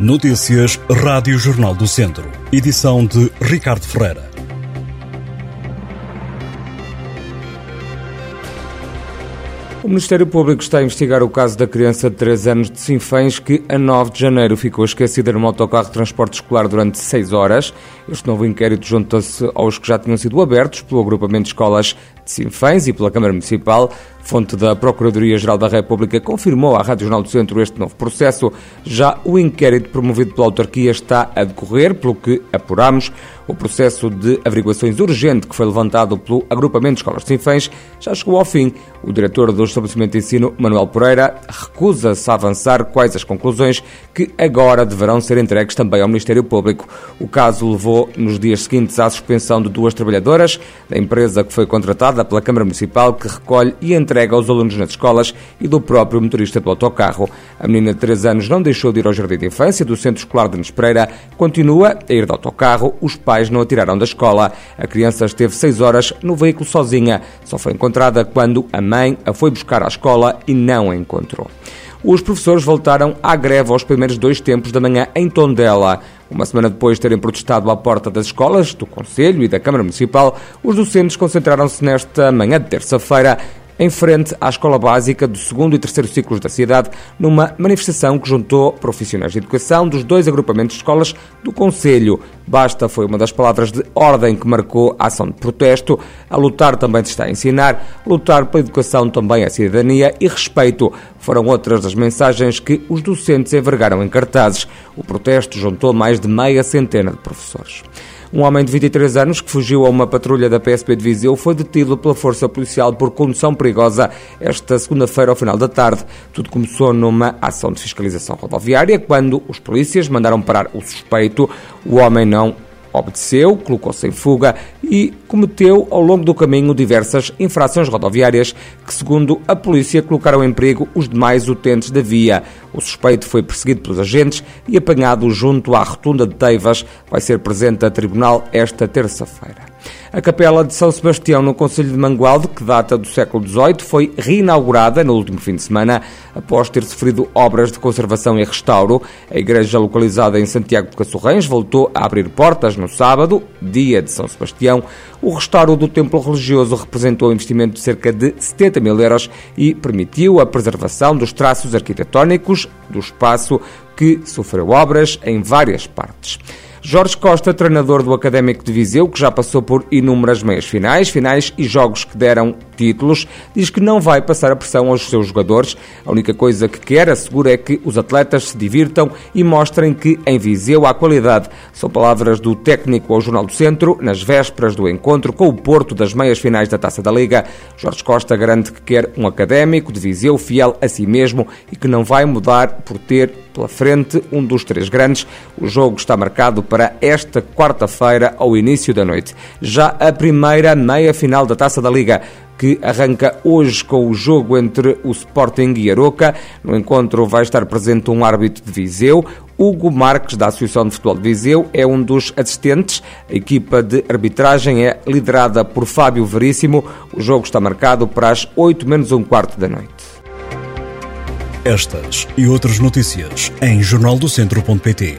Notícias Rádio Jornal do Centro. Edição de Ricardo Ferreira. O Ministério Público está a investigar o caso da criança de 3 anos de Sinfãs que, a 9 de janeiro, ficou esquecida num autocarro de transporte escolar durante 6 horas. Este novo inquérito junta-se aos que já tinham sido abertos pelo agrupamento de escolas de Sinfãs e pela Câmara Municipal. Fonte da Procuradoria-Geral da República confirmou à Rádio Jornal do Centro este novo processo. Já o inquérito promovido pela autarquia está a decorrer, pelo que apuramos. O processo de averiguações urgente que foi levantado pelo agrupamento de escolas Sinfãs já chegou ao fim. O diretor do estabelecimento de ensino, Manuel Pereira, recusa-se a avançar quais as conclusões que agora deverão ser entregues também ao Ministério Público. O caso levou nos dias seguintes à suspensão de duas trabalhadoras da empresa que foi contratada pela Câmara Municipal que recolhe e entrega aos alunos nas escolas e do próprio motorista do autocarro. A menina de 3 anos não deixou de ir ao jardim de infância do Centro Escolar de Nespereira, continua a ir de autocarro, os pais não a tiraram da escola. A criança esteve 6 horas no veículo sozinha, só foi encontrada quando a mãe a foi buscar à escola e não a encontrou. Os professores voltaram à greve aos primeiros dois tempos da manhã em Tondela. Uma semana depois de terem protestado à porta das escolas, do Conselho e da Câmara Municipal, os docentes concentraram-se nesta manhã de terça-feira em frente à Escola Básica do segundo e terceiro ciclos da cidade, numa manifestação que juntou profissionais de educação dos dois agrupamentos de escolas do Conselho. Basta foi uma das palavras de ordem que marcou a ação de protesto. A lutar também se está a ensinar, lutar pela educação também é cidadania e respeito. Foram outras das mensagens que os docentes envergaram em cartazes. O protesto juntou mais de meia centena de professores. Um homem de 23 anos que fugiu a uma patrulha da PSP de Viseu foi detido pela força policial por condução perigosa esta segunda-feira ao final da tarde. Tudo começou numa ação de fiscalização rodoviária quando os polícias mandaram parar o suspeito. O homem não obedeceu, colocou-se em fuga e cometeu ao longo do caminho diversas infrações rodoviárias que, segundo a polícia, colocaram em perigo os demais utentes da via. O suspeito foi perseguido pelos agentes e apanhado junto à rotunda de Teivas. Vai ser presente a tribunal esta terça-feira. A Capela de São Sebastião, no Conselho de Mangualde, que data do século XVIII, foi reinaugurada no último fim de semana, após ter sofrido obras de conservação e restauro. A igreja, localizada em Santiago de Cassorrães, voltou a abrir portas no sábado, dia de São Sebastião. O restauro do templo religioso representou um investimento de cerca de 70 mil euros e permitiu a preservação dos traços arquitetónicos do espaço que sofreu obras em várias partes. Jorge Costa, treinador do Académico de Viseu, que já passou por inúmeras meias finais, finais e jogos que deram títulos, diz que não vai passar a pressão aos seus jogadores. A única coisa que quer, assegura, é que os atletas se divirtam e mostrem que em Viseu há qualidade. São palavras do técnico ao Jornal do Centro, nas vésperas do encontro com o Porto das meias finais da Taça da Liga. Jorge Costa garante que quer um académico de Viseu fiel a si mesmo e que não vai mudar por ter pela frente um dos três grandes. O jogo está marcado para esta quarta-feira, ao início da noite. Já a primeira meia-final da Taça da Liga que arranca hoje com o jogo entre o Sporting e Aroca. No encontro vai estar presente um árbitro de Viseu. Hugo Marques, da Associação de Futebol de Viseu, é um dos assistentes. A equipa de arbitragem é liderada por Fábio Veríssimo. O jogo está marcado para as 8 menos um quarto da noite. Estas e outras notícias em jornaldocentro.pt